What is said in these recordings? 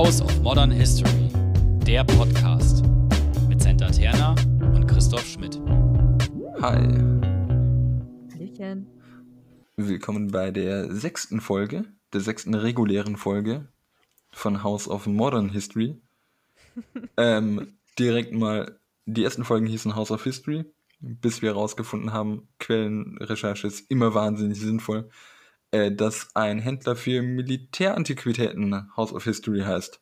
House of Modern History, der Podcast mit Senta Terna und Christoph Schmidt. Hi, Hallöchen. willkommen bei der sechsten Folge, der sechsten regulären Folge von House of Modern History. ähm, direkt mal, die ersten Folgen hießen House of History, bis wir herausgefunden haben, Quellenrecherche ist immer wahnsinnig sinnvoll, äh, dass ein Händler für Militärantiquitäten House of History heißt.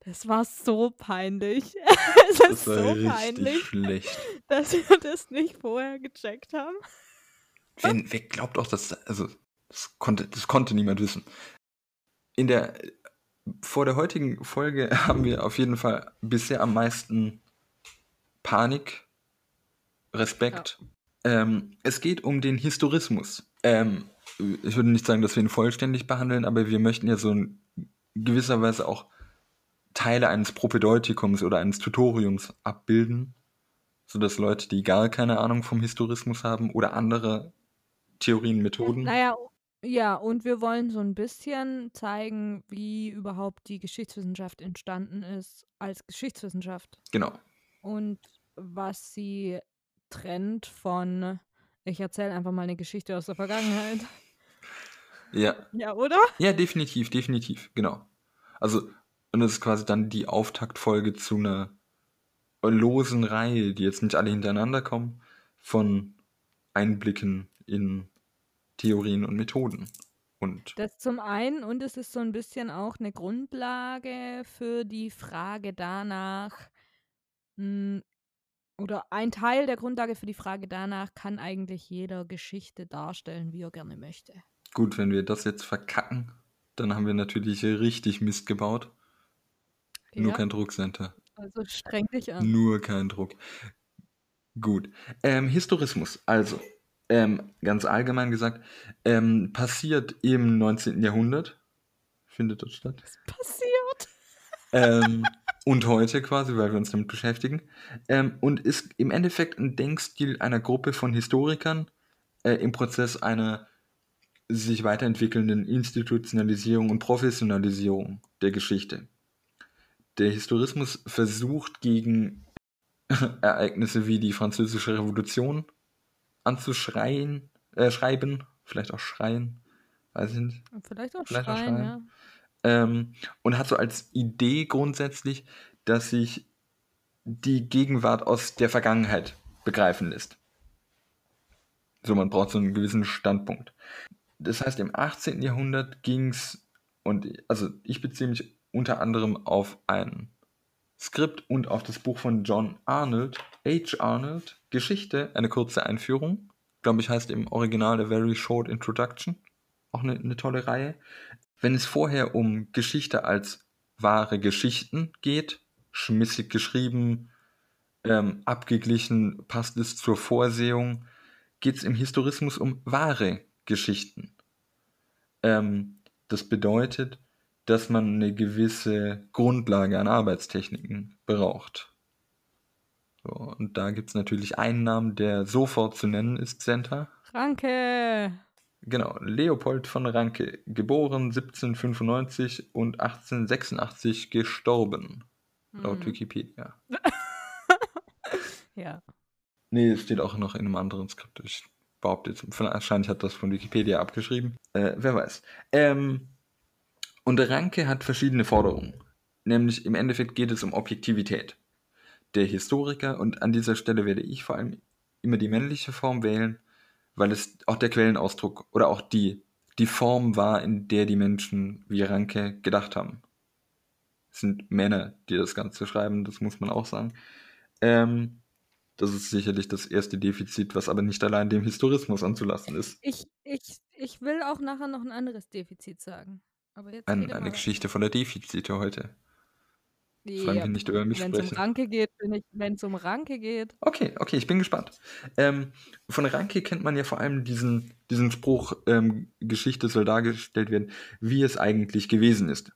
Das war so peinlich. es ist so peinlich, schlecht. dass wir das nicht vorher gecheckt haben. Wer, wer glaubt auch, dass, also, das konnte, das konnte niemand wissen. In der, vor der heutigen Folge haben wir auf jeden Fall bisher am meisten Panik, Respekt. Ähm, es geht um den Historismus. Ähm, ich würde nicht sagen, dass wir ihn vollständig behandeln, aber wir möchten ja so in gewisser Weise auch Teile eines Propedeutikums oder eines Tutoriums abbilden, sodass Leute, die gar keine Ahnung vom Historismus haben oder andere Theorien, Methoden. Naja, ja, und wir wollen so ein bisschen zeigen, wie überhaupt die Geschichtswissenschaft entstanden ist als Geschichtswissenschaft Genau. und was sie trennt von, ich erzähle einfach mal eine Geschichte aus der Vergangenheit. Ja. Ja, oder? Ja, definitiv, definitiv, genau. Also, und das ist quasi dann die Auftaktfolge zu einer losen Reihe, die jetzt nicht alle hintereinander kommen, von Einblicken in Theorien und Methoden. Und Das zum einen und es ist so ein bisschen auch eine Grundlage für die Frage danach, mh, oder ein Teil der Grundlage für die Frage danach, kann eigentlich jeder Geschichte darstellen, wie er gerne möchte. gut, wenn wir das jetzt verkacken, dann haben wir natürlich richtig Mist gebaut. Nur Ja, kein Druckcenter. also streng dich an. Nur kein Druck. Gut. Ähm, Historismus, also ähm, ganz allgemein gesagt, ähm, passiert im 19. Jahrhundert, findet das statt. Passiert. Ähm, und heute quasi, weil wir uns damit beschäftigen. Ähm, und ist im Endeffekt ein Denkstil einer Gruppe von Historikern äh, im Prozess einer sich weiterentwickelnden Institutionalisierung und Professionalisierung der Geschichte. Der Historismus versucht gegen Ereignisse wie die Französische Revolution anzuschreien, äh, schreiben, vielleicht auch schreien, weiß ich nicht, Vielleicht auch Vielleicht auch schreien, schreien. ja. Ähm, und hat so als Idee grundsätzlich, dass sich die Gegenwart aus der Vergangenheit begreifen lässt. So, man braucht so einen gewissen Standpunkt. Das heißt, im 18. Jahrhundert ging es, und also ich beziehe mich unter anderem auf ein Skript und auf das Buch von John Arnold, H. Arnold, Geschichte, eine kurze Einführung. Glaube ich, heißt im Original A Very Short Introduction. Auch eine, eine tolle Reihe. Wenn es vorher um Geschichte als wahre Geschichten geht, schmissig geschrieben, ähm, abgeglichen, passt es zur Vorsehung, geht es im Historismus um wahre Geschichten. Ähm, das bedeutet, dass man eine gewisse Grundlage an Arbeitstechniken braucht. So, und da gibt es natürlich einen Namen, der sofort zu nennen ist, Senta. Ranke. Genau, Leopold von Ranke, geboren 1795 und 1886 gestorben, laut Mhm. Wikipedia. Ja. Nee, es steht auch noch in einem anderen Skript. Ich behaupte jetzt, wahrscheinlich hat das von Wikipedia abgeschrieben. Äh, wer weiß. Ähm, und Ranke hat verschiedene Forderungen. Nämlich im Endeffekt geht es um Objektivität. Der Historiker, und an dieser Stelle werde ich vor allem immer die männliche Form wählen, weil es auch der Quellenausdruck oder auch die, die Form war, in der die Menschen wie Ranke gedacht haben. Es sind Männer, die das Ganze schreiben, das muss man auch sagen. Ähm, das ist sicherlich das erste Defizit, was aber nicht allein dem Historismus anzulassen ist. Ich, ich, ich will auch nachher noch ein anderes Defizit sagen. Aber jetzt Ein, eine. Geschichte voller Defizite heute. Ja, wir nicht über mich Wenn es um sprechen. Ranke geht, bin ich, wenn es um Ranke geht. Okay, okay, ich bin gespannt. Ähm, von Ranke kennt man ja vor allem diesen, diesen Spruch, ähm, Geschichte soll dargestellt werden, wie es eigentlich gewesen ist.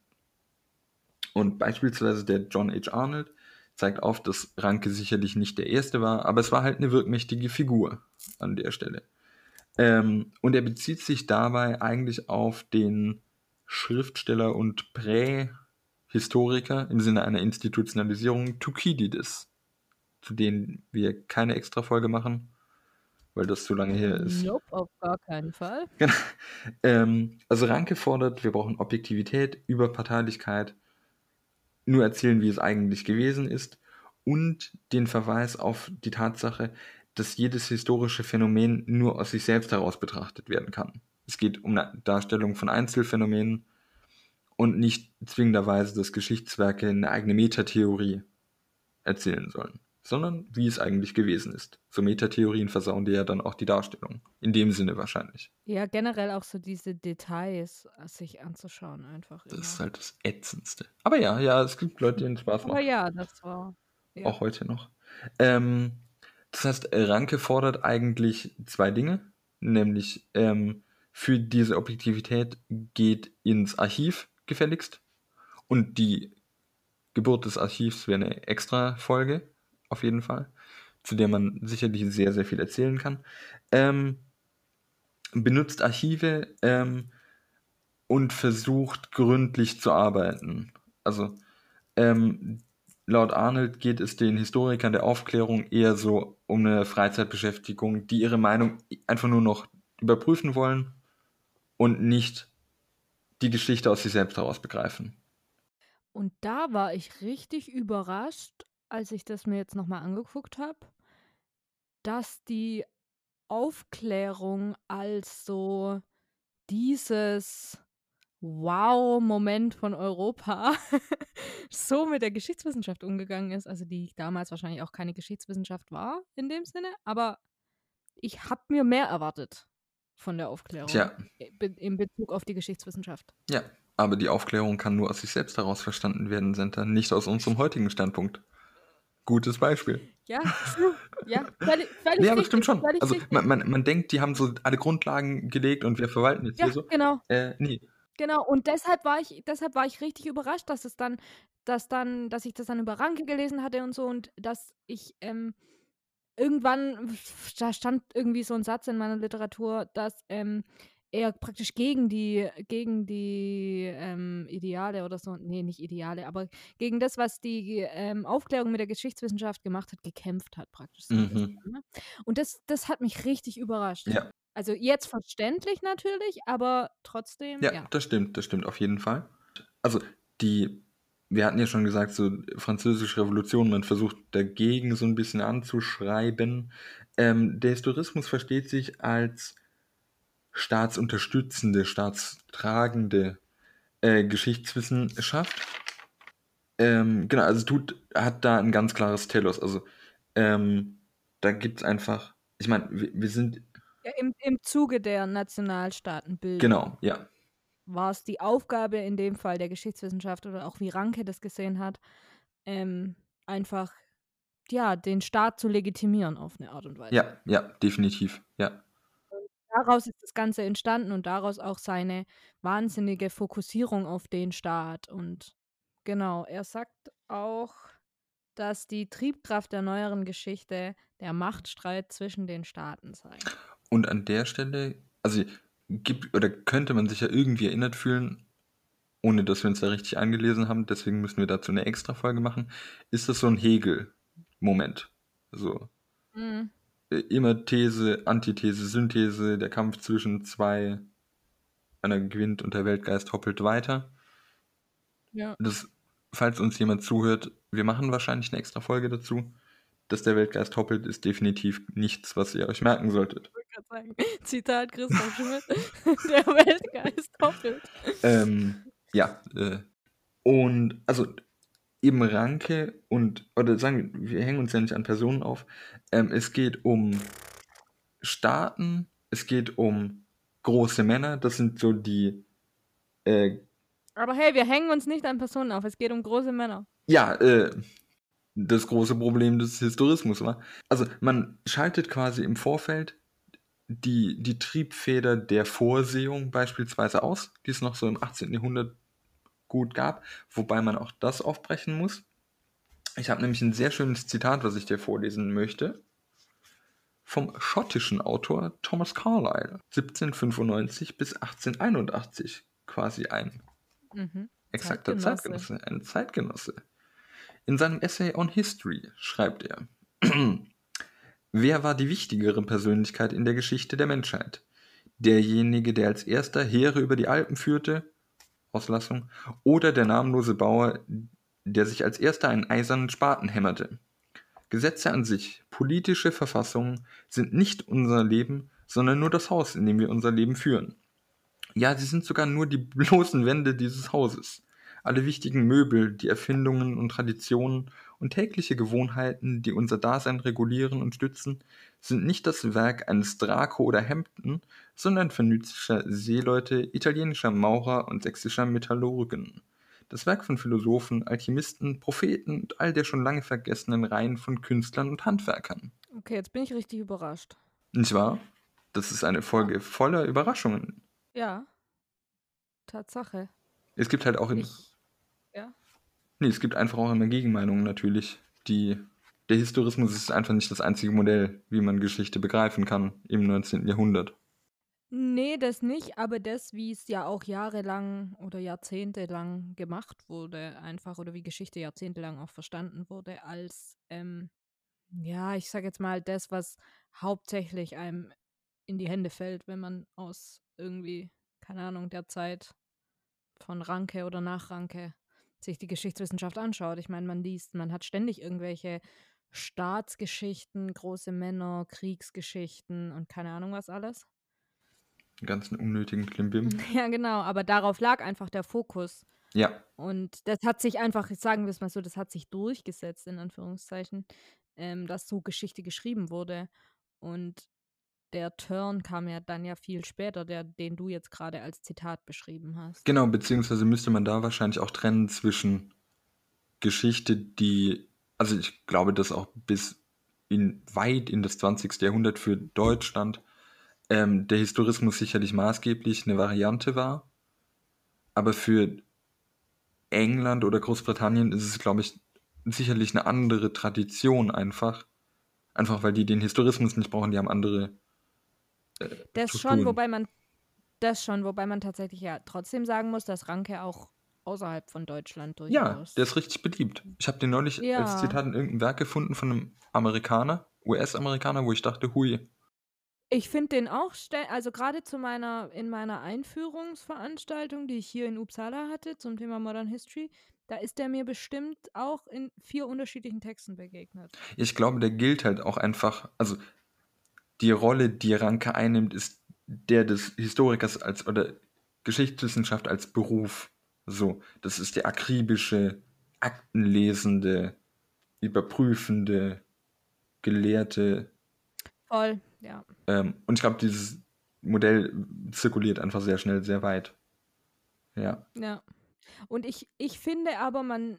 Und beispielsweise der John H. Arnold zeigt auf, dass Ranke sicherlich nicht der Erste war, aber es war halt eine wirkmächtige Figur an der Stelle. Ähm, und er bezieht sich dabei eigentlich auf den Schriftsteller und Prä- Historiker im Sinne einer Institutionalisierung Thukydides, zu denen wir keine extra Folge machen, weil das zu lange her ist. Nope, auf gar keinen Fall. Genau. Ähm, also Ranke fordert, wir brauchen Objektivität, Überparteilichkeit, nur erzählen, wie es eigentlich gewesen ist und den Verweis auf die Tatsache, dass jedes historische Phänomen nur aus sich selbst heraus betrachtet werden kann. Es geht um eine Darstellung von Einzelfänomenen und nicht zwingenderweise, dass Geschichtswerke eine eigene Metatheorie erzählen sollen, sondern wie es eigentlich gewesen ist. So Metatheorien versauen dir ja dann auch die Darstellung. In dem Sinne wahrscheinlich. Ja, generell auch so diese Details sich anzuschauen einfach. Das immer. ist halt das Ätzendste. Aber ja, ja, es gibt Leute, denen Spaß Aber macht. ja, das war. Ja. Auch heute noch. Ähm, das heißt, Ranke fordert eigentlich zwei Dinge, nämlich ähm, für diese Objektivität geht ins Archiv gefälligst und die Geburt des Archivs wäre eine extra Folge, auf jeden Fall, zu der man sicherlich sehr, sehr viel erzählen kann. Ähm, benutzt Archive ähm, und versucht gründlich zu arbeiten. Also ähm, laut Arnold geht es den Historikern der Aufklärung eher so um eine Freizeitbeschäftigung, die ihre Meinung einfach nur noch überprüfen wollen und nicht die Geschichte aus sich selbst heraus begreifen. Und da war ich richtig überrascht, als ich das mir jetzt nochmal angeguckt habe, dass die Aufklärung als so dieses Wow-Moment von Europa so mit der Geschichtswissenschaft umgegangen ist. Also die damals wahrscheinlich auch keine Geschichtswissenschaft war in dem Sinne, aber ich habe mir mehr erwartet von der Aufklärung Tja, in Bezug auf die Geschichtswissenschaft. ja, aber die Aufklärung kann nur aus sich selbst heraus verstanden werden, Senta, nicht aus unserem heutigen Standpunkt. Gutes Beispiel. Ja, true. Ja, völlig, völlig Nee, aber richtig, stimmt schon. Also man, man, man denkt, die haben so alle Grundlagen gelegt und wir verwalten jetzt Ja, hier so. genau, Äh, nee. genau. Und deshalb war ich, deshalb war ich richtig überrascht, dass es dann, dass dann, dass ich das dann über Ranke gelesen hatte und so und dass ich ähm, irgendwann, da stand irgendwie so ein Satz in meiner Literatur, dass ähm, er praktisch gegen die, gegen die ähm, Ideale oder so, nee, nicht Ideale, aber gegen das, was die ähm, Aufklärung mit der Geschichtswissenschaft gemacht hat, gekämpft hat praktisch so Mhm. Ne? Und das, das hat mich richtig überrascht. Ja, Also jetzt verständlich natürlich, aber trotzdem, ja, ja. das stimmt, das stimmt auf jeden Fall. Also die, wir hatten ja schon gesagt, so französische Revolution, man versucht dagegen so ein bisschen anzuschreiben. Ähm, der Historismus versteht sich als staatsunterstützende, staatstragende äh, Geschichtswissenschaft. Ähm, genau, also tut, hat da ein ganz klares Telos. Also ähm, da gibt es einfach, ich meine, wir, wir sind, ja im, Im Zuge der Nationalstaatenbildung genau, ja, war es die Aufgabe in dem Fall der Geschichtswissenschaft oder auch wie Ranke das gesehen hat, ähm, einfach ja, den Staat zu legitimieren auf eine Art und Weise. ja, ja, definitiv, ja. Daraus ist das Ganze entstanden und daraus auch seine wahnsinnige Fokussierung auf den Staat. Und genau, er sagt auch, dass die Triebkraft der neueren Geschichte der Machtstreit zwischen den Staaten sei. Und an der Stelle, also gibt oder könnte man sich ja irgendwie erinnert fühlen, ohne dass wir uns da richtig eingelesen haben, deswegen müssen wir dazu eine extra Folge machen, ist das so ein Hegel-Moment. So Mhm. äh, immer These, Antithese, Synthese, der Kampf zwischen zwei, einer gewinnt und der Weltgeist hoppelt weiter. Ja. Das, falls uns jemand zuhört, wir machen wahrscheinlich eine extra Folge dazu. Dass der Weltgeist hoppelt, ist definitiv nichts, was ihr euch merken solltet. Ich wollte gerade sagen, Zitat Christoph Schmidt, der Weltgeist doppelt. Ähm, ja, äh, und also eben Ranke und, oder sagen wir, wir hängen uns ja nicht an Personen auf. Ähm, es geht um Staaten, es geht um große Männer, das sind so die, äh, Aber hey, wir hängen uns nicht an Personen auf, es geht um große Männer. ja, äh, das große Problem des Historismus war. Also man schaltet quasi im Vorfeld die, die Triebfeder der Vorsehung beispielsweise aus, die es noch so im 18. Jahrhundert gut gab, wobei man auch das aufbrechen muss. Ich habe nämlich ein sehr schönes Zitat, was ich dir vorlesen möchte, vom schottischen Autor Thomas Carlyle, 1795 bis 1881, quasi ein Mhm. exakter Zeitgenosse. Zeitgenosse, ein Zeitgenosse. In seinem Essay on History schreibt er, wer war die wichtigere Persönlichkeit in der Geschichte der Menschheit? Derjenige, der als erster Heere über die Alpen führte, Auslassung, oder der namenlose Bauer, der sich als erster einen eisernen Spaten hämmerte? Gesetze an sich, politische Verfassungen sind nicht unser Leben, sondern nur das Haus, in dem wir unser Leben führen. Ja, sie sind sogar nur die bloßen Wände dieses Hauses. Alle wichtigen Möbel, die Erfindungen und Traditionen und tägliche Gewohnheiten, die unser Dasein regulieren und stützen, sind nicht das Werk eines Draco oder Hampton, sondern phönizischer Seeleute, italienischer Maurer und sächsischer Metallurgen. Das Werk von Philosophen, Alchemisten, Propheten und all der schon lange vergessenen Reihen von Künstlern und Handwerkern. Okay, jetzt bin ich richtig überrascht. Nicht wahr? Das ist eine Folge voller Überraschungen. Ja. Tatsache. Es gibt halt auch in, Ich. Ja. Nee, es gibt einfach auch immer Gegenmeinungen natürlich. Die, der Historismus ist einfach nicht das einzige Modell, wie man Geschichte begreifen kann im 19. Jahrhundert. Nee, das nicht, aber das, wie es ja auch jahrelang oder jahrzehntelang gemacht wurde, einfach, oder wie Geschichte jahrzehntelang auch verstanden wurde, als, ähm, ja, ich sag jetzt mal, das, was hauptsächlich einem in die Hände fällt, wenn man aus irgendwie, keine Ahnung, der Zeit von Ranke oder nach Ranke sich die Geschichtswissenschaft anschaut. Ich meine, man liest, man hat ständig irgendwelche Staatsgeschichten, große Männer, Kriegsgeschichten und keine Ahnung was alles. Den ganzen unnötigen Klimbim. Ja, genau, aber darauf lag einfach der Fokus. Ja, Und das hat sich einfach, sagen wir es mal so, das hat sich durchgesetzt, in Anführungszeichen, ähm, dass so Geschichte geschrieben wurde. Und der Turn kam ja dann ja viel später, der, den du jetzt gerade als Zitat beschrieben hast. genau, beziehungsweise müsste man da wahrscheinlich auch trennen zwischen Geschichte, die, also ich glaube, dass auch bis in weit in das 20. Jahrhundert für Deutschland ähm, der Historismus sicherlich maßgeblich eine Variante war. Aber für England oder Großbritannien ist es, glaube ich, sicherlich eine andere Tradition einfach. Einfach weil die den Historismus nicht brauchen, die haben andere. Das schon, wobei man das schon, wobei man tatsächlich ja trotzdem sagen muss, dass Ranke auch außerhalb von Deutschland Ja, durchaus. der ist richtig beliebt. Ich habe den neulich Ja. als Zitat in irgendeinem Werk gefunden von einem Amerikaner, US-Amerikaner, wo ich dachte, hui. Ich finde den auch, also gerade zu meiner, in meiner Einführungsveranstaltung, die ich hier in Uppsala hatte zum Thema Modern History, da ist der mir bestimmt auch in vier unterschiedlichen Texten begegnet. Ich glaube, der gilt halt auch einfach, also die Rolle, die Ranke einnimmt, ist der des Historikers als oder Geschichtswissenschaft als Beruf. So, das ist der akribische, aktenlesende, überprüfende, gelehrte. Voll, ja. Ähm, und ich glaube, dieses Modell zirkuliert einfach sehr schnell, sehr weit. Ja. Ja. Und ich, ich finde aber, man,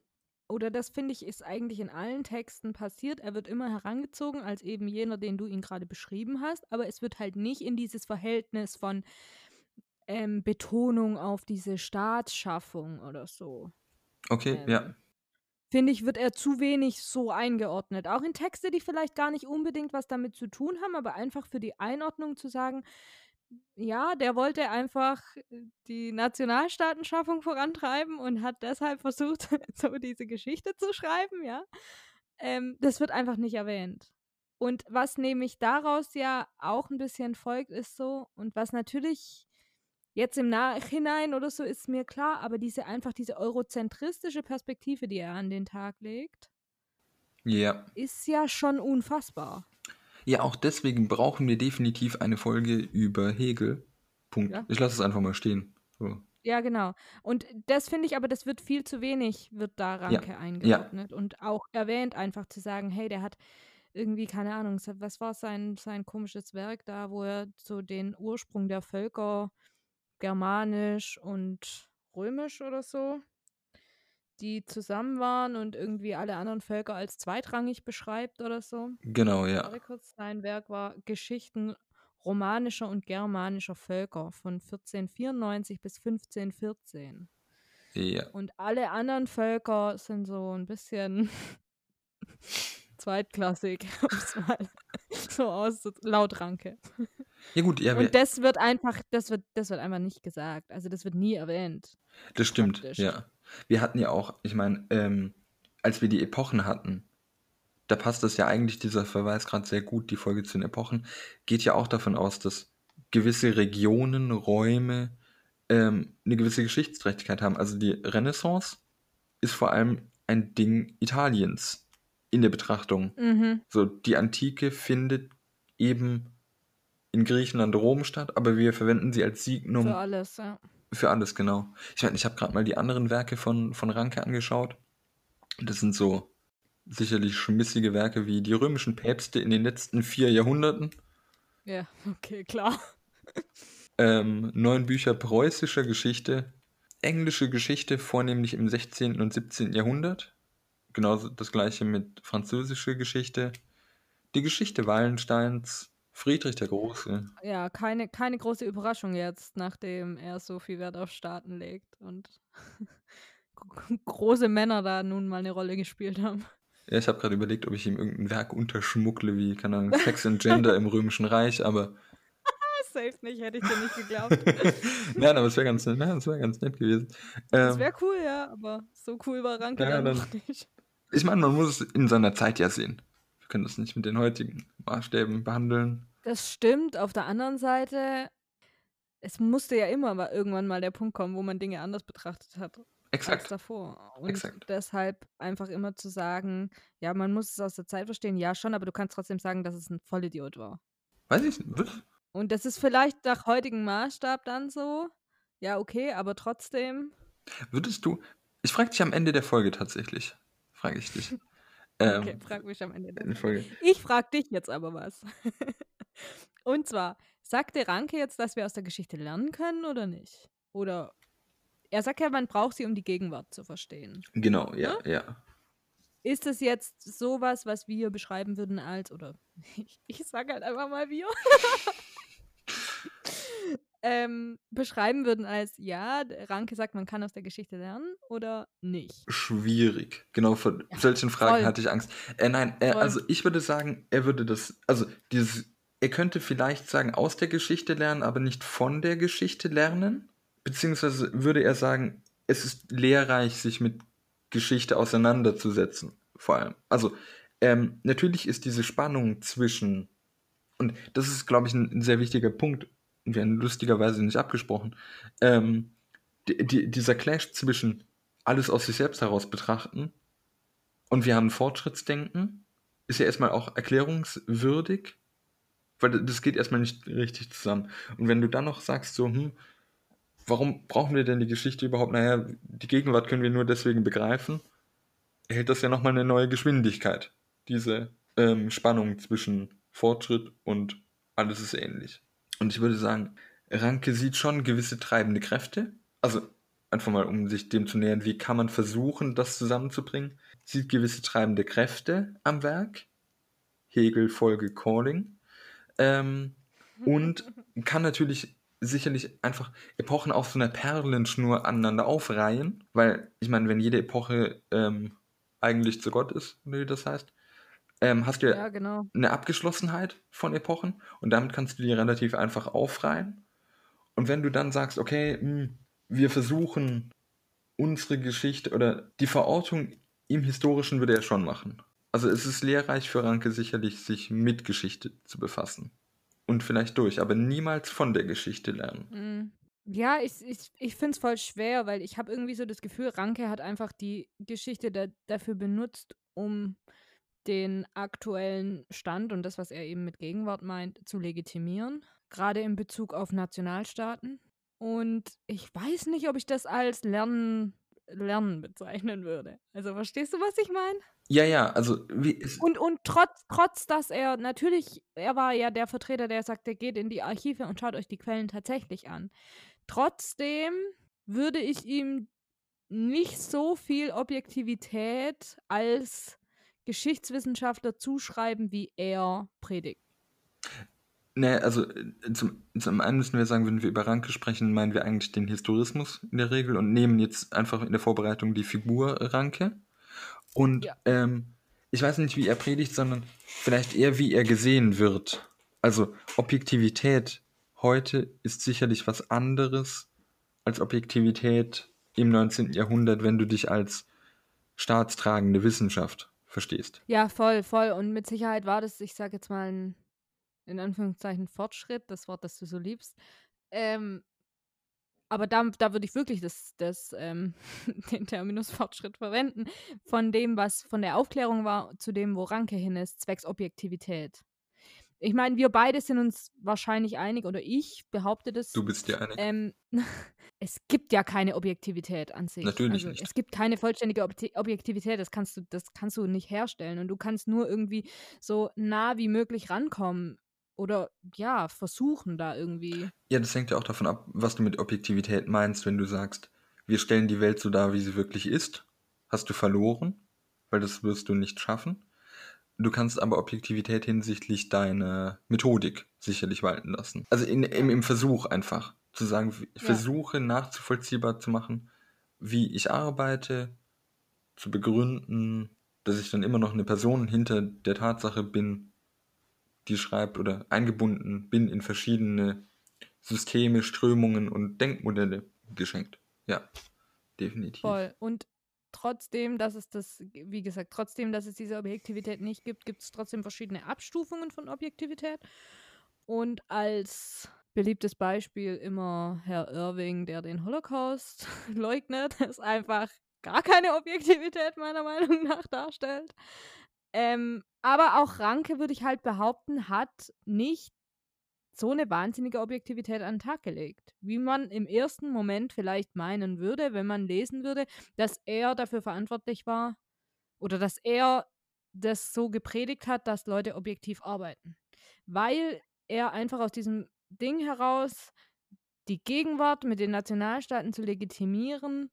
oder das finde ich, ist eigentlich in allen Texten passiert. Er wird immer herangezogen als eben jener, den du ihn gerade beschrieben hast, aber es wird halt nicht in dieses Verhältnis von ähm, Betonung auf diese Staatsschaffung oder so. Okay, Ähm, ja. Finde ich, wird er zu wenig so eingeordnet. Auch in Texte, die vielleicht gar nicht unbedingt was damit zu tun haben, aber einfach für die Einordnung zu sagen, ja, der wollte einfach äh, die Nationalstaatenschaffung vorantreiben und hat deshalb versucht, so diese Geschichte zu schreiben, ja. Ähm, das wird einfach nicht erwähnt. Und was nämlich daraus ja auch ein bisschen folgt, ist so, und was natürlich jetzt im Nachhinein oder so ist mir klar, aber diese einfach diese eurozentristische Perspektive, die er an den Tag legt, Ja. ist ja schon unfassbar. Ja, auch deswegen brauchen wir definitiv eine Folge über Hegel. Punkt. Ja. Ich lasse es einfach mal stehen. So. Ja, genau. Und das finde ich aber, das wird viel zu wenig, wird da Ranke eingeordnet und auch erwähnt, einfach zu sagen, hey, der hat irgendwie, keine Ahnung, was war sein, sein komisches Werk da, wo er so den Ursprung der Völker germanisch und römisch oder so, die zusammen waren und irgendwie alle anderen Völker als zweitrangig beschreibt oder so. Genau, ja. Kurz, sein Werk war Geschichten romanischer und germanischer Völker von 1494 bis 1514. Ja. Und alle anderen Völker sind so ein bisschen zweitklassig, um es mal so aus, laut Ranke. Ja gut, ja, Und das wird einfach, das wird, das wird einfach nicht gesagt. Also das wird nie erwähnt. das stimmt, praktisch. ja. Wir hatten ja auch, ich meine, ähm, als wir die Epochen hatten, da passt das ja eigentlich, dieser Verweis gerade sehr gut, die Folge zu den Epochen, geht ja auch davon aus, dass gewisse Regionen, Räume ähm, eine gewisse Geschichtsträchtigkeit haben. Also die Renaissance ist vor allem ein Ding Italiens in der Betrachtung. Mhm. So, die Antike findet eben in Griechenland, Rom statt, aber wir verwenden sie als Signum alles, ja. Für alles, genau. Ich meine, ich habe gerade mal die anderen Werke von, von Ranke angeschaut. Das sind so sicherlich schmissige Werke wie die römischen Päpste in den letzten vier Jahrhunderten. Ja, okay, klar. Ähm, neun Bücher preußischer Geschichte, englische Geschichte, vornehmlich im 16. und 17. Jahrhundert. Genauso das gleiche mit französischer Geschichte. Die Geschichte Wallensteins, Friedrich der Große. Ja, keine, keine große Überraschung jetzt, nachdem er so viel Wert auf Staaten legt und große Männer da nun mal eine Rolle gespielt haben. Ja, ich habe gerade überlegt, ob ich ihm irgendein Werk unterschmuckle, wie, keine Ahnung, Sex and Gender im Römischen Reich, aber Safe nicht, hätte ich dir nicht geglaubt. nein, aber es wäre ganz, nein, es wär ganz nett gewesen. Ähm, wäre cool, ja, aber so cool war Ranke Ja, dann dann- noch nicht. ich meine, man muss es in seiner Zeit ja sehen. Wir können das nicht mit den heutigen Maßstäben behandeln. Das stimmt. Auf der anderen Seite, es musste ja immer mal irgendwann mal der Punkt kommen, wo man Dinge anders betrachtet hat als Exakt. davor. Und Exakt. deshalb einfach immer zu sagen, ja, man muss es aus der Zeit verstehen, ja schon, aber du kannst trotzdem sagen, dass es ein Vollidiot war. Weiß ich nicht. was? Und das ist vielleicht nach heutigem Maßstab dann so. Ja, okay, aber trotzdem. Würdest du. Ich frage dich am Ende der Folge tatsächlich. Frage ich dich. Ähm, Okay, frag mich am Ende. der der Folge. Ich frag dich jetzt aber was. Und zwar, sagte Ranke jetzt, dass wir aus der Geschichte lernen können oder nicht? Oder er sagt ja, man braucht sie, um die Gegenwart zu verstehen. Genau, ja, ja. Ist es jetzt sowas, was wir beschreiben würden als, oder ich, ich sag halt einfach mal wir, ähm, beschreiben würden als, ja, Ranke sagt, man kann aus der Geschichte lernen oder nicht? Schwierig. Genau, vor Ja, solchen Fragen voll. hatte ich Angst. Äh, nein, äh, also ich würde sagen, er würde das. Also dieses. Er könnte vielleicht sagen, aus der Geschichte lernen, aber nicht von der Geschichte lernen. Beziehungsweise würde er sagen, es ist lehrreich, sich mit Geschichte auseinanderzusetzen. Vor allem. Also, ähm, natürlich ist diese Spannung zwischen. Und das ist, glaube ich, ein, ein sehr wichtiger Punkt. Haben lustigerweise nicht abgesprochen. Ähm, die, die, dieser Clash zwischen alles aus sich selbst heraus betrachten und wir haben Fortschrittsdenken, ist ja erstmal auch erklärungswürdig, weil das geht erstmal nicht richtig zusammen. Und wenn du dann noch sagst, so, hm, warum brauchen wir denn die Geschichte überhaupt? Naja, die Gegenwart können wir nur deswegen begreifen, erhält das ja nochmal eine neue Geschwindigkeit. Diese ähm, Spannung zwischen Fortschritt und alles ist ähnlich. Und ich würde sagen, Ranke sieht schon gewisse treibende Kräfte. Also einfach mal, um sich dem zu nähern, wie kann man versuchen, das zusammenzubringen. Sieht gewisse treibende Kräfte am Werk. Hegel, Folge, Calling. Ähm, und kann natürlich sicherlich einfach Epochen auf so einer Perlenschnur aneinander aufreihen, weil ich meine, wenn jede Epoche ähm, eigentlich zu Gott ist, wie das heißt, ähm, hast du ja, genau. eine Abgeschlossenheit von Epochen und damit kannst du die relativ einfach aufreihen. Und wenn du dann sagst, okay, hm, wir versuchen unsere Geschichte oder die Verortung im Historischen würde er schon machen. Also es ist lehrreich für Ranke sicherlich, sich mit Geschichte zu befassen. Und vielleicht durch, aber niemals von der Geschichte lernen. Mm. Ja, ich, ich, ich finde es voll schwer, weil ich habe irgendwie so das Gefühl, Ranke hat einfach die Geschichte da, dafür benutzt, um den aktuellen Stand und das, was er eben mit Gegenwart meint, zu legitimieren. Gerade in Bezug auf Nationalstaaten. Und ich weiß nicht, ob ich das als Lernen, Lernen bezeichnen würde. Also verstehst du, was ich meine? Ja, ja, also wie Und, und trotz, trotz, dass er natürlich, er war ja der Vertreter, der sagt, er geht in die Archive und schaut euch die Quellen tatsächlich an. Trotzdem würde ich ihm nicht so viel Objektivität als Geschichtswissenschaftler zuschreiben, wie er predigt. ne, also äh, zum, zum einen müssen wir sagen, wenn wir über Ranke sprechen, meinen wir eigentlich den Historismus in der Regel und nehmen jetzt einfach in der Vorbereitung die Figur Ranke. Und Ja. ähm, ich weiß nicht, wie er predigt, sondern vielleicht eher, wie er gesehen wird. Also Objektivität heute ist sicherlich was anderes als Objektivität im 19. Jahrhundert, wenn du dich als staatstragende Wissenschaft verstehst. Ja, voll, voll. Und mit Sicherheit war das, ich sage jetzt mal, ein, in Anführungszeichen Fortschritt, das Wort, das du so liebst. Ähm, aber da, da würde ich wirklich das, das, ähm, den Terminus Fortschritt verwenden, von dem, was von der Aufklärung war, zu dem, wo Ranke hin ist, zwecks Objektivität. Ich meine, wir beide sind uns wahrscheinlich einig, oder ich behaupte das. Du bist dir einig. Ähm, es gibt ja keine Objektivität an sich. Natürlich also, nicht. Es gibt keine vollständige Obje Objektivität, das kannst, du, das kannst du nicht herstellen. Und du kannst nur irgendwie so nah wie möglich rankommen. Oder ja, versuchen da irgendwie. Ja, das hängt ja auch davon ab, was du mit Objektivität meinst, wenn du sagst, wir stellen die Welt so dar, wie sie wirklich ist. Hast du verloren, weil das wirst du nicht schaffen. Du kannst aber Objektivität hinsichtlich deiner Methodik sicherlich walten lassen. Also in, im, im Versuch einfach zu sagen, ich Ja. versuche nachzuvollziehbar zu machen, wie ich arbeite, zu begründen, dass ich dann immer noch eine Person hinter der Tatsache bin, die schreibt oder eingebunden bin in verschiedene Systeme, Strömungen und Denkmodelle geschenkt. Ja, definitiv. Voll. Und trotzdem, dass es das, wie gesagt, trotzdem, dass es diese Objektivität nicht gibt, gibt es trotzdem verschiedene Abstufungen von Objektivität. Und als beliebtes Beispiel immer Herr Irving, der den Holocaust leugnet, es einfach gar keine Objektivität meiner Meinung nach darstellt. Ähm, aber auch Ranke, würde ich halt behaupten, hat nicht so eine wahnsinnige Objektivität an den Tag gelegt, wie man im ersten Moment vielleicht meinen würde, wenn man lesen würde, dass er dafür verantwortlich war oder dass er das so gepredigt hat, dass Leute objektiv arbeiten. Weil er einfach aus diesem Ding heraus die Gegenwart mit den Nationalstaaten zu legitimieren,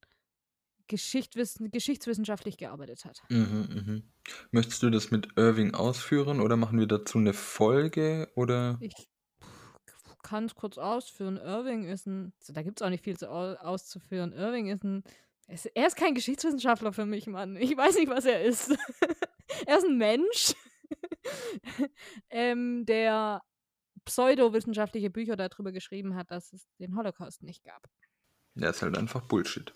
geschichtswissenschaftlich gearbeitet hat. Mhm, mhm. Möchtest du das mit Irving ausführen oder machen wir dazu eine Folge oder? Ich kann es kurz ausführen. Irving ist ein, also da gibt es auch nicht viel zu au auszuführen. Irving ist ein, er ist, er ist kein Geschichtswissenschaftler für mich, Mann. Ich weiß nicht, was er ist. er ist ein Mensch, ähm, der pseudowissenschaftliche Bücher darüber geschrieben hat, dass es den Holocaust nicht gab. Ja, ist halt einfach Bullshit.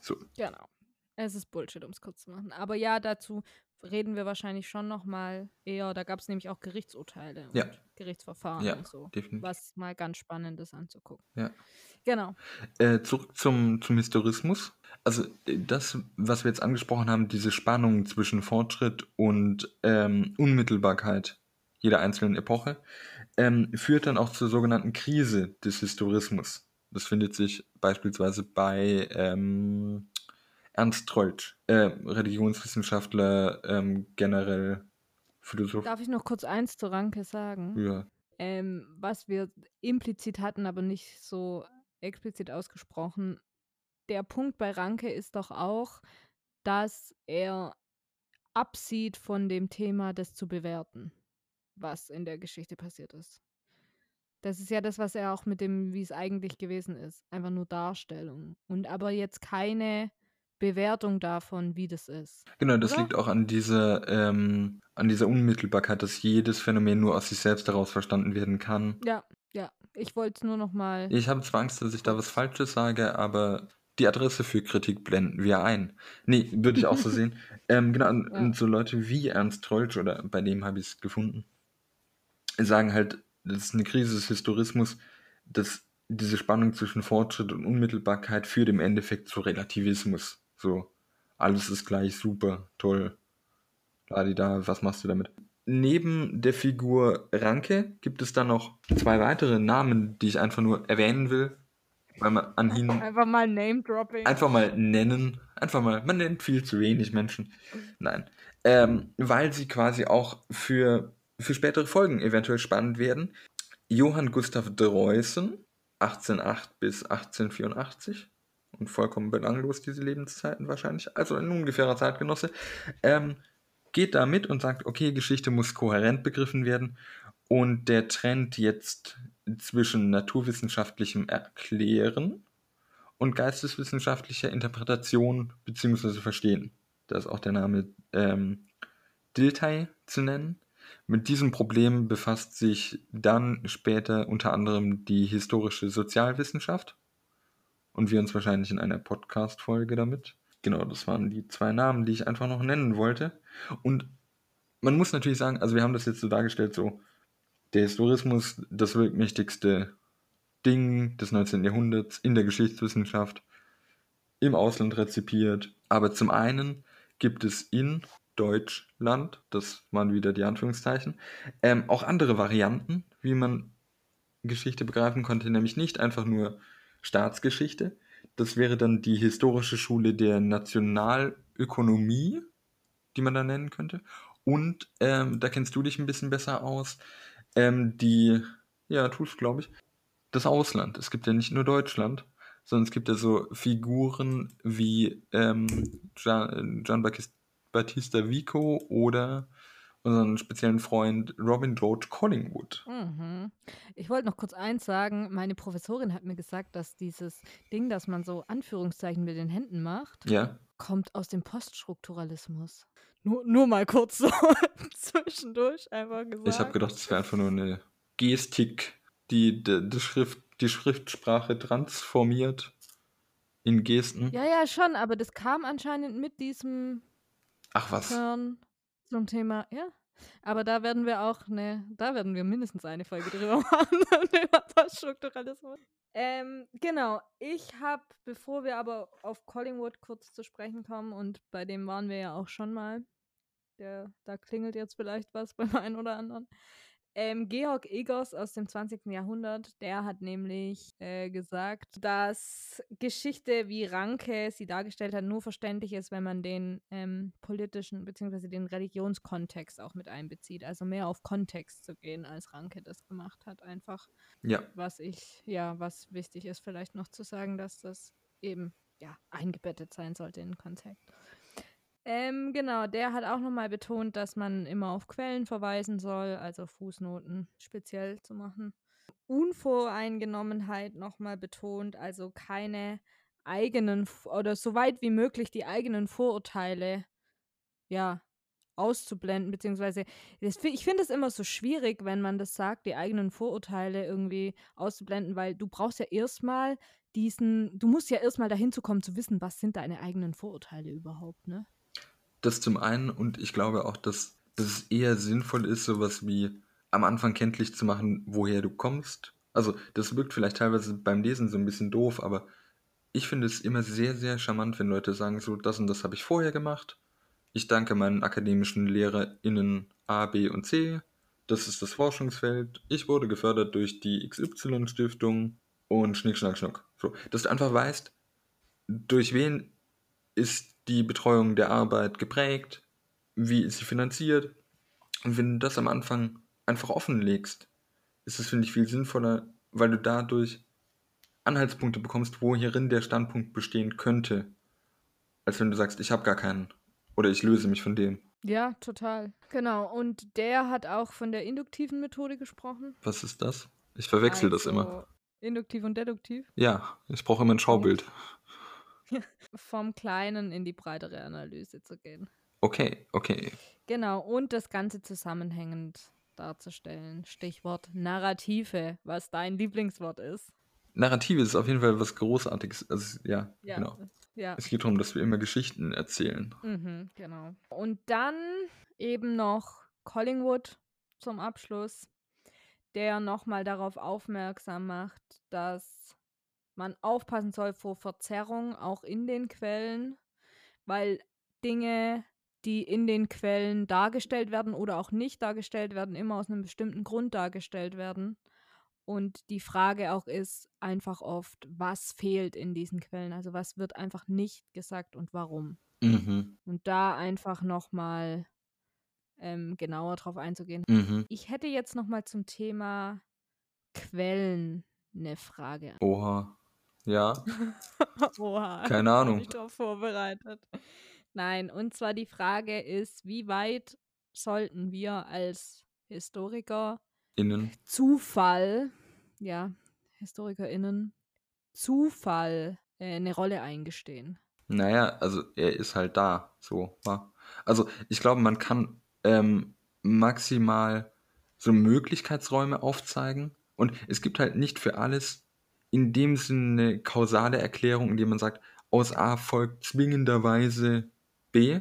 So. Genau. Es ist Bullshit, um es kurz zu machen. Aber ja, dazu reden wir wahrscheinlich schon noch mal eher. Da gab es nämlich auch Gerichtsurteile Ja. und Gerichtsverfahren Ja, und so. definitiv. Was mal ganz spannend ist anzugucken. Ja. Genau. Äh, zurück zum, zum Historismus. Also äh, das, was wir jetzt angesprochen haben, diese Spannung zwischen Fortschritt und ähm, Unmittelbarkeit jeder einzelnen Epoche, ähm, führt dann auch zur sogenannten Krise des Historismus. Das findet sich beispielsweise bei ähm, Ernst Troeltsch, äh, Religionswissenschaftler, ähm, generell Philosoph. Darf ich noch kurz eins zu Ranke sagen? Ja. Ähm, was wir implizit hatten, aber nicht so explizit ausgesprochen. Der Punkt bei Ranke ist doch auch, dass er absieht von dem Thema, das zu bewerten, was in der Geschichte passiert ist. Das ist ja das, was er auch mit dem, wie es eigentlich gewesen ist. Einfach nur Darstellung. Und aber jetzt keine Bewertung davon, wie das ist. Genau, das Oder? liegt auch an dieser, ähm, an dieser Unmittelbarkeit, dass jedes Phänomen nur aus sich selbst heraus verstanden werden kann. Ja, ja. Ich wollte es nur noch mal. Ich habe zwar Angst, dass ich da was Falsches sage, aber die Adresse für Kritik blenden wir ein. Nee, würde ich auch so sehen. Ähm, genau, und, Ja. und so Leute wie Ernst Troeltsch, oder bei dem habe ich es gefunden, sagen halt, das ist eine Krise des Historismus, dass diese Spannung zwischen Fortschritt und Unmittelbarkeit führt im Endeffekt zu Relativismus. So, alles ist gleich super, toll. da, was machst du damit? Neben der Figur Ranke gibt es dann noch zwei weitere Namen, die ich einfach nur erwähnen will, weil man an ihnen Einfach mal Name-Dropping. einfach mal nennen. Einfach mal, man nennt viel zu wenig Menschen. Nein. Ähm, weil sie quasi auch für, für spätere Folgen eventuell spannend werden. Johann Gustav Dreußen, 1808 bis 1884. Und vollkommen belanglos diese Lebenszeiten wahrscheinlich. Also ein ungefährer Zeitgenosse. Ähm, geht da mit und sagt, okay, Geschichte muss kohärent begriffen werden. Und der Trend jetzt zwischen naturwissenschaftlichem Erklären und geisteswissenschaftlicher Interpretation bzw. Verstehen. Da ist auch der Name ähm, Dilthey zu nennen. Mit diesem Problem befasst sich dann später unter anderem die historische Sozialwissenschaft und wir uns wahrscheinlich in einer Podcast-Folge damit. Genau, das waren die zwei Namen, die ich einfach noch nennen wollte. Und man muss natürlich sagen, also wir haben das jetzt so dargestellt, so der Historismus, das wirkmächtigste Ding des 19. Jahrhunderts in der Geschichtswissenschaft, im Ausland rezipiert. Aber zum einen gibt es in Deutschland, das waren wieder die Anführungszeichen, ähm, auch andere Varianten, wie man Geschichte begreifen konnte, nämlich nicht einfach nur Staatsgeschichte. Das wäre dann die historische Schule der Nationalökonomie, die man da nennen könnte. Und ähm, da kennst du dich ein bisschen besser aus. Ähm, die, ja, tust glaube ich, das Ausland. Es gibt ja nicht nur Deutschland, sondern es gibt ja so Figuren wie ähm, Gian, Gian Battista Vico oder unseren speziellen Freund Robin George Collingwood. Mhm. Ich wollte noch kurz eins sagen. Meine Professorin hat mir gesagt, dass dieses Ding, das man so Anführungszeichen mit den Händen macht, Ja, kommt aus dem Poststrukturalismus. Nur, nur mal kurz so zwischendurch einfach gesagt. ich habe gedacht, es wäre einfach nur eine Gestik, die die, die, Schrift, die Schriftsprache transformiert in Gesten. Ja, ja, schon, aber das kam anscheinend mit diesem Ach was. Turn zum Thema, ja. Aber da werden wir auch, ne, da werden wir mindestens eine Folge drüber machen, über Poststrukturalismus. Ähm, genau, ich habe, bevor wir aber auf Collingwood kurz zu sprechen kommen, und bei dem waren wir ja auch schon mal, der, da klingelt jetzt vielleicht was beim einen oder anderen. Ähm, Georg Egers aus dem 20. Jahrhundert, der hat nämlich äh, gesagt, dass Geschichte, wie Ranke sie dargestellt hat, nur verständlich ist, wenn man den ähm, politischen bzw. den Religionskontext auch mit einbezieht. Also mehr auf Kontext zu gehen, als Ranke das gemacht hat. Einfach, Ja, was ich, ja, was wichtig ist, vielleicht noch zu sagen, dass das eben ja eingebettet sein sollte in den Kontext. Ähm, genau, der hat auch nochmal betont, dass man immer auf Quellen verweisen soll, also Fußnoten speziell zu machen. Unvoreingenommenheit nochmal betont, also keine eigenen oder so weit wie möglich die eigenen Vorurteile ja auszublenden, beziehungsweise das, ich finde es immer so schwierig, wenn man das sagt, die eigenen Vorurteile irgendwie auszublenden, weil du brauchst ja erstmal diesen, du musst ja erstmal dahin zu kommen, zu wissen, was sind deine eigenen Vorurteile überhaupt, ne? Das zum einen und ich glaube auch, dass, dass es eher sinnvoll ist, sowas wie am Anfang kenntlich zu machen, woher du kommst. Also das wirkt vielleicht teilweise beim Lesen so ein bisschen doof, aber ich finde es immer sehr, sehr charmant, wenn Leute sagen, so das und das habe ich vorher gemacht. Ich danke meinen akademischen LehrerInnen A, B und C. Das ist das Forschungsfeld. Ich wurde gefördert durch die XY-Stiftung und Schnick, Schnack, Schnuck. So, dass du einfach weißt, durch wen ist die Betreuung der Arbeit geprägt, wie ist sie finanziert. Und wenn du das am Anfang einfach offenlegst, ist es, finde ich, viel sinnvoller, weil du dadurch Anhaltspunkte bekommst, wo hierin der Standpunkt bestehen könnte, als wenn du sagst, ich habe gar keinen oder ich löse mich von dem. Ja, total. Genau. Und der hat auch von der induktiven Methode gesprochen. Was ist das? Ich verwechsel das immer. Also Induktiv und deduktiv. Ja, ich brauche immer ein Schaubild. Vom Kleinen in die breitere Analyse zu gehen. Okay, okay. Genau. Und das Ganze zusammenhängend darzustellen. Stichwort Narrative, was dein Lieblingswort ist. Narrative ist auf jeden Fall was Großartiges. Also, ja, Ja. genau. Ja. Es geht darum, dass wir immer Geschichten erzählen. Mhm, genau. Und dann eben noch Collingwood zum Abschluss, der nochmal darauf aufmerksam macht, dass man aufpassen soll vor Verzerrung auch in den Quellen, weil Dinge, die in den Quellen dargestellt werden oder auch nicht dargestellt werden, immer aus einem bestimmten Grund dargestellt werden. Und die Frage auch ist einfach oft, was fehlt in diesen Quellen? Also was wird einfach nicht gesagt und warum? Mhm. Und da einfach nochmal ähm, genauer drauf einzugehen. Mhm. Ich hätte jetzt nochmal zum Thema Quellen eine Frage. Oha. Ja, Oha. Keine Ahnung. Ich darauf vorbereitet. Nein, und zwar die Frage ist, wie weit sollten wir als Historiker innen. Zufall, ja, HistorikerInnen, Zufall äh, eine Rolle eingestehen? Naja, also er ist halt da, so. Also ich glaube, man kann ähm, maximal so Möglichkeitsräume aufzeigen und es gibt halt nicht für alles in dem Sinne eine kausale Erklärung, indem man sagt, aus A folgt zwingenderweise B,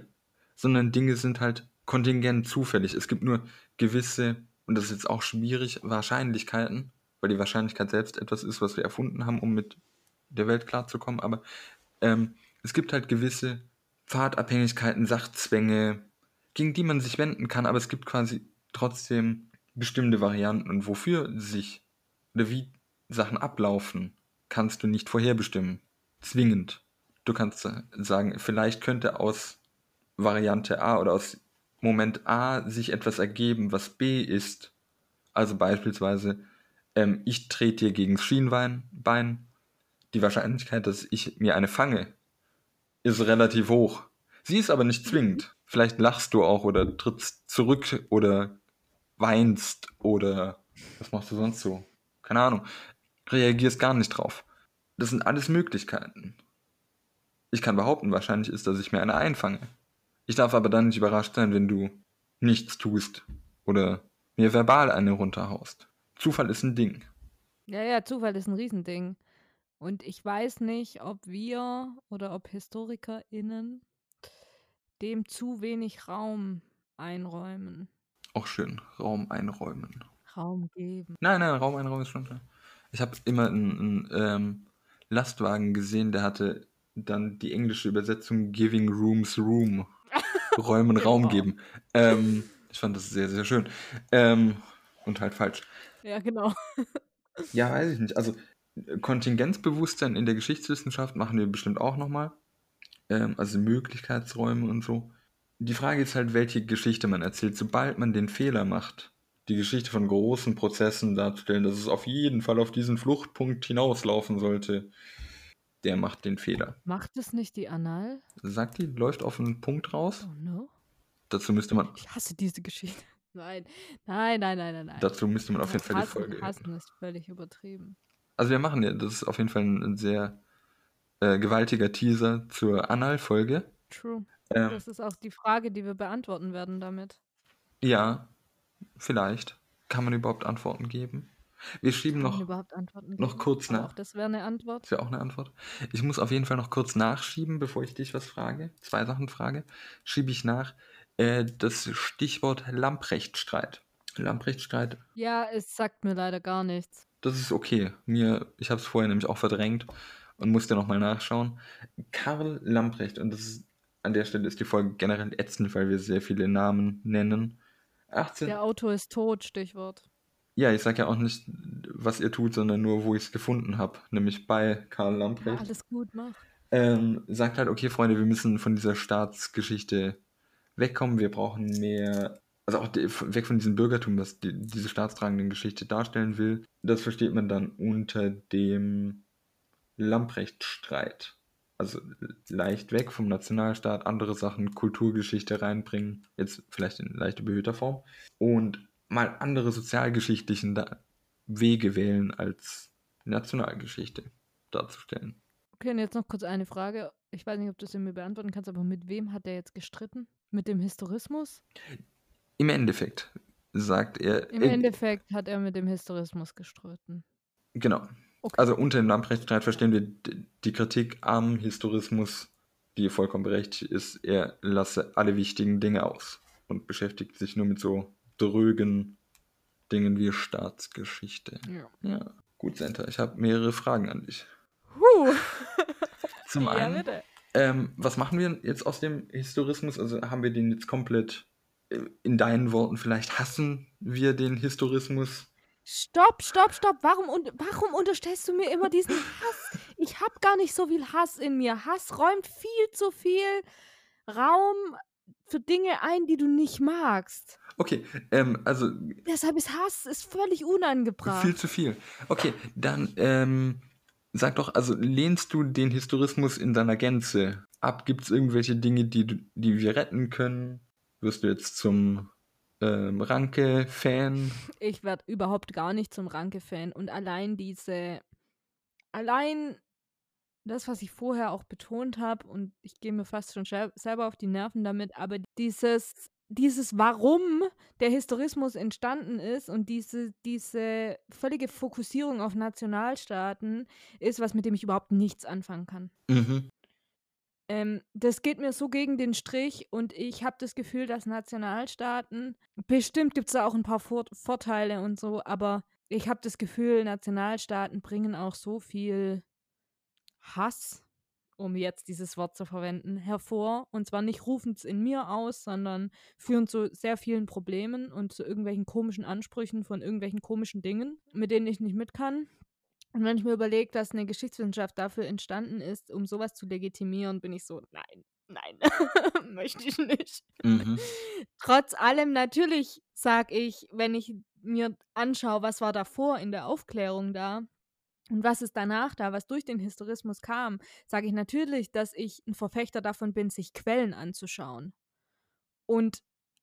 sondern Dinge sind halt kontingent zufällig. Es gibt nur gewisse, und das ist jetzt auch schwierig, Wahrscheinlichkeiten, weil die Wahrscheinlichkeit selbst etwas ist, was wir erfunden haben, um mit der Welt klarzukommen, aber ähm, es gibt halt gewisse Pfadabhängigkeiten, Sachzwänge, gegen die man sich wenden kann, aber es gibt quasi trotzdem bestimmte Varianten und wofür sich oder wie Sachen ablaufen, kannst du nicht vorherbestimmen. Zwingend. Du kannst sagen, vielleicht könnte aus Variante A oder aus Moment A sich etwas ergeben, was B ist. Also beispielsweise, ähm, ich trete dir gegen das Schienbein. Die Wahrscheinlichkeit, dass ich mir eine fange, ist relativ hoch. Sie ist aber nicht zwingend. Vielleicht lachst du auch oder trittst zurück oder weinst oder was machst du sonst so? Keine Ahnung. Reagierst gar nicht drauf. Das sind alles Möglichkeiten. Ich kann behaupten, wahrscheinlich ist, dass ich mir eine einfange. Ich darf aber dann nicht überrascht sein, wenn du nichts tust oder mir verbal eine runterhaust. Zufall ist ein Ding. Ja, ja, Zufall ist ein Riesending. Und ich weiß nicht, ob wir oder ob HistorikerInnen dem zu wenig Raum einräumen. Auch schön, Raum einräumen. Raum geben. Nein, nein, Raum einräumen ist schon klar. Ich habe immer einen, einen ähm, Lastwagen gesehen, der hatte dann die englische Übersetzung Giving Rooms Room. Räumen Raum Genau. geben. Ähm, ich fand das sehr, sehr schön. Ähm, und halt falsch. Ja, genau. Ja, weiß ich nicht. Also Kontingenzbewusstsein in der Geschichtswissenschaft machen wir bestimmt auch nochmal. Ähm, also Möglichkeitsräume und so. Die Frage ist halt, welche Geschichte man erzählt. Sobald man den Fehler macht, die Geschichte von großen Prozessen darzustellen, dass es auf jeden Fall auf diesen Fluchtpunkt hinauslaufen sollte, der macht den Fehler. Macht es nicht die Annal? Sagt die, läuft auf einen Punkt raus? Oh no. Dazu müsste man, Ich hasse diese Geschichte. Nein, nein, nein, nein, nein, nein. dazu müsste man auf jeden Fall die Folge. hassen ist völlig übertrieben. Also wir machen ja, das ist auf jeden Fall ein, ein sehr äh, gewaltiger Teaser zur Anal-Folge. True. Ähm, Das ist auch die Frage, die wir beantworten werden damit. ja, vielleicht. Kann man überhaupt Antworten geben? Wir schieben Kann man noch, überhaupt Antworten noch geben? kurz nach. Auch das wäre eine Antwort. Das wäre auch eine Antwort. Ich muss auf jeden Fall noch kurz nachschieben, bevor ich dich was frage. Zwei Sachen frage. Schiebe ich nach. Äh, das Stichwort Lamprechtstreit. Lamprechtstreit, Ja, es sagt mir leider gar nichts. das ist okay. Mir, ich habe es vorher nämlich auch verdrängt und musste nochmal nachschauen. Karl Lamprecht, und das ist, an der Stelle ist die Folge generell ätzend, weil wir sehr viele Namen nennen. 18. Der Autor ist tot, Stichwort. Ja, ich sage ja auch nicht, was ihr tut, sondern nur, wo ich es gefunden habe, nämlich bei Karl Ja, Lamprecht. alles gut, mach. ähm, sagt halt, okay, Freunde, wir müssen von dieser Staatsgeschichte wegkommen, wir brauchen mehr, also auch die, weg von diesem Bürgertum, das die, diese staatstragende Geschichte darstellen will. Das versteht man dann unter dem Lamprecht-Streit. Also leicht weg vom Nationalstaat, andere Sachen, Kulturgeschichte reinbringen, jetzt vielleicht in leicht überhöhter Form. Und mal andere sozialgeschichtlichen Wege wählen als Nationalgeschichte darzustellen. Okay, und jetzt noch kurz eine Frage. Ich weiß nicht, ob du es mir beantworten kannst, aber mit wem hat er jetzt gestritten? Mit dem Historismus? Im Endeffekt sagt er. Im äh, Endeffekt hat er mit dem Historismus gestritten. Genau. Okay. Also unter dem Lamprechtstreit verstehen wir die Kritik am Historismus, die vollkommen berechtigt ist. Er lasse alle wichtigen Dinge aus und beschäftigt sich nur mit so drögen Dingen wie Staatsgeschichte. Ja. Ja, gut, Senta, ich habe mehrere Fragen an dich. Huh. Zum Ja, einen, bitte. ähm, was machen wir jetzt aus dem Historismus? Also haben wir den jetzt komplett, äh, in deinen Worten, vielleicht hassen wir den Historismus? Stopp, stopp, stopp. Warum, un warum unterstellst du mir immer diesen Hass? Ich habe gar nicht so viel Hass in mir. Hass räumt viel zu viel Raum für Dinge ein, die du nicht magst. Okay, ähm, also Deshalb ist Hass ist völlig unangebracht. Viel zu viel. Okay, dann ähm, sag doch, also lehnst du den Historismus in seiner Gänze ab? Gibt es irgendwelche Dinge, die, die wir retten können? Wirst du jetzt zum ähm, Ranke-Fan? Ich werde überhaupt gar nicht zum Ranke-Fan. Und allein diese, allein das, was ich vorher auch betont habe, und ich gehe mir fast schon sel- selber auf die Nerven damit, aber dieses dieses Warum der Historismus entstanden ist und diese, diese völlige Fokussierung auf Nationalstaaten ist was, mit dem ich überhaupt nichts anfangen kann. Mhm. Ähm, das geht mir so gegen den Strich und ich habe das Gefühl, dass Nationalstaaten, bestimmt gibt es da auch ein paar Vor Vorteile und so, aber ich habe das Gefühl, Nationalstaaten bringen auch so viel Hass, um jetzt dieses Wort zu verwenden, hervor. Und zwar nicht rufen es in mir aus, sondern führen zu sehr vielen Problemen und zu irgendwelchen komischen Ansprüchen von irgendwelchen komischen Dingen, mit denen ich nicht mit kann. Und wenn ich mir überlege, dass eine Geschichtswissenschaft dafür entstanden ist, um sowas zu legitimieren, bin ich so, nein, nein, möchte ich nicht. Mhm. Trotz allem, natürlich sage ich, wenn ich mir anschaue, was war davor in der Aufklärung da und was ist danach da, was durch den Historismus kam, sage ich natürlich, dass ich ein Verfechter davon bin, sich Quellen anzuschauen und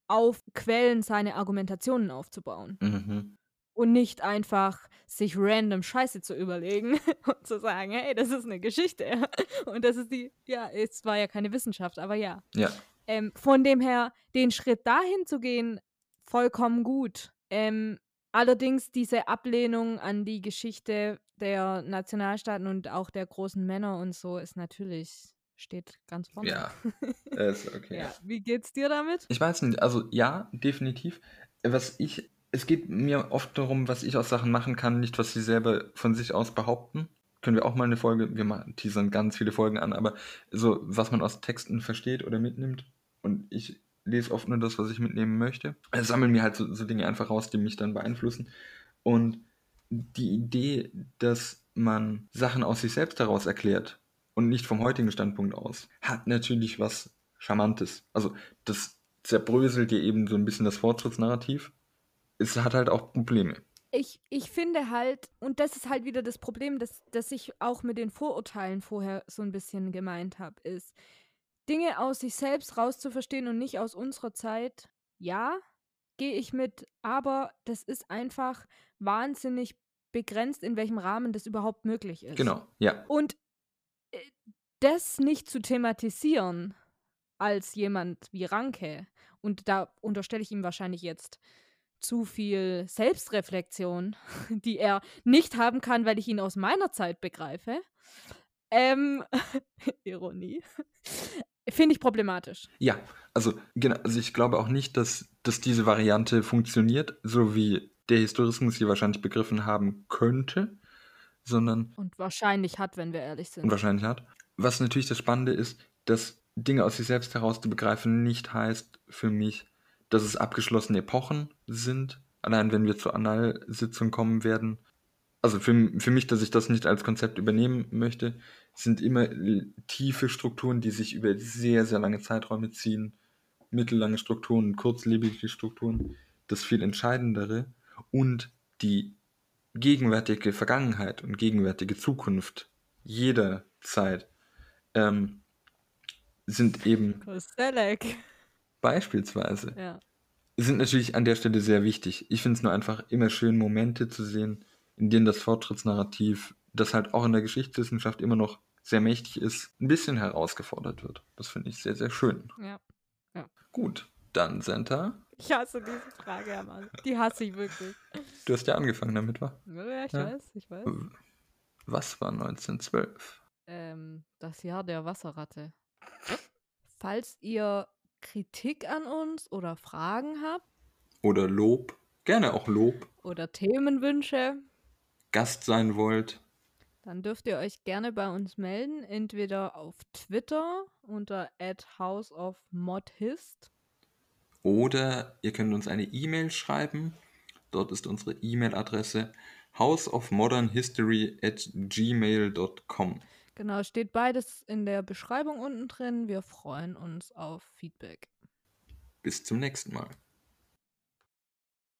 auf Quellen seine Argumentationen aufzubauen Mhm. Und nicht einfach sich random Scheiße zu überlegen und zu sagen, hey, das ist eine Geschichte und das ist die, ja, es war ja keine Wissenschaft, aber ja. Ja. Ähm, von dem her, den Schritt dahin zu gehen, vollkommen gut. Ähm, allerdings diese Ablehnung an die Geschichte der Nationalstaaten und auch der großen Männer und so ist natürlich, steht ganz vorne. Ja. Äh, Ist okay. ja. Wie geht's dir damit? Ich weiß nicht, also ja, definitiv. Was ich, es geht mir oft darum, was ich aus Sachen machen kann, nicht was sie selber von sich aus behaupten. Können wir auch mal eine Folge, wir teasern ganz viele Folgen an, aber so, was man aus Texten versteht oder mitnimmt. Und ich lese oft nur das, was ich mitnehmen möchte. Es sammeln mir halt so, so Dinge einfach raus, die mich dann beeinflussen. Und die Idee, dass man Sachen aus sich selbst heraus erklärt und nicht vom heutigen Standpunkt aus, hat natürlich was Charmantes. Also das zerbröselt dir eben so ein bisschen das Fortschrittsnarrativ. Es hat halt auch Probleme. Ich, ich finde halt, und das ist halt wieder das Problem, das, das ich auch mit den Vorurteilen vorher so ein bisschen gemeint habe, ist, Dinge aus sich selbst rauszuverstehen und nicht aus unserer Zeit, ja, gehe ich mit, aber das ist einfach wahnsinnig begrenzt, in welchem Rahmen das überhaupt möglich ist. Genau, ja. Und äh, das nicht zu thematisieren als jemand wie Ranke, und da unterstelle ich ihm wahrscheinlich jetzt zu viel Selbstreflexion, die er nicht haben kann, weil ich ihn aus meiner Zeit begreife. Ähm, Ironie. Finde ich problematisch. Ja, also, genau, also ich glaube auch nicht, dass, dass diese Variante funktioniert, so wie der Historismus sie wahrscheinlich begriffen haben könnte, sondern Und wahrscheinlich hat, wenn wir ehrlich sind. und wahrscheinlich hat. Was natürlich das Spannende ist, dass Dinge aus sich selbst heraus zu begreifen nicht heißt für mich, dass es abgeschlossene Epochen sind. Allein wenn wir zur Annalsitzung kommen werden. Also für, für mich, dass ich das nicht als Konzept übernehmen möchte, sind immer tiefe Strukturen, die sich über sehr, sehr lange Zeiträume ziehen. Mittellange Strukturen, kurzlebige Strukturen. Das viel Entscheidendere. Und die gegenwärtige Vergangenheit und gegenwärtige Zukunft jeder Zeit ähm, sind eben Koselek. Beispielsweise, Ja. sind natürlich an der Stelle sehr wichtig. Ich finde es nur einfach immer schön, Momente zu sehen, in denen das Fortschrittsnarrativ, das halt auch in der Geschichtswissenschaft immer noch sehr mächtig ist, ein bisschen herausgefordert wird. Das finde ich sehr, sehr schön. ja. Gut, dann Senta. Ich hasse diese Frage, Herr Mann. Die hasse ich wirklich. Du hast ja angefangen damit, wa? Ja, ich Ja. weiß, ich weiß. Was war 1912? Ähm, das Jahr der Wasserratte. Falls ihr Kritik an uns oder Fragen habt Oder Lob? Gerne auch Lob. oder Themenwünsche, Gast sein wollt. dann dürft ihr euch gerne bei uns melden, entweder auf Twitter unter @houseofmodhist Oder ihr könnt uns eine E-Mail schreiben. Dort ist unsere E-Mail-Adresse houseofmodernhistory at gmail.com. Genau, steht beides in der Beschreibung unten drin. Wir freuen uns auf Feedback. Bis zum nächsten Mal.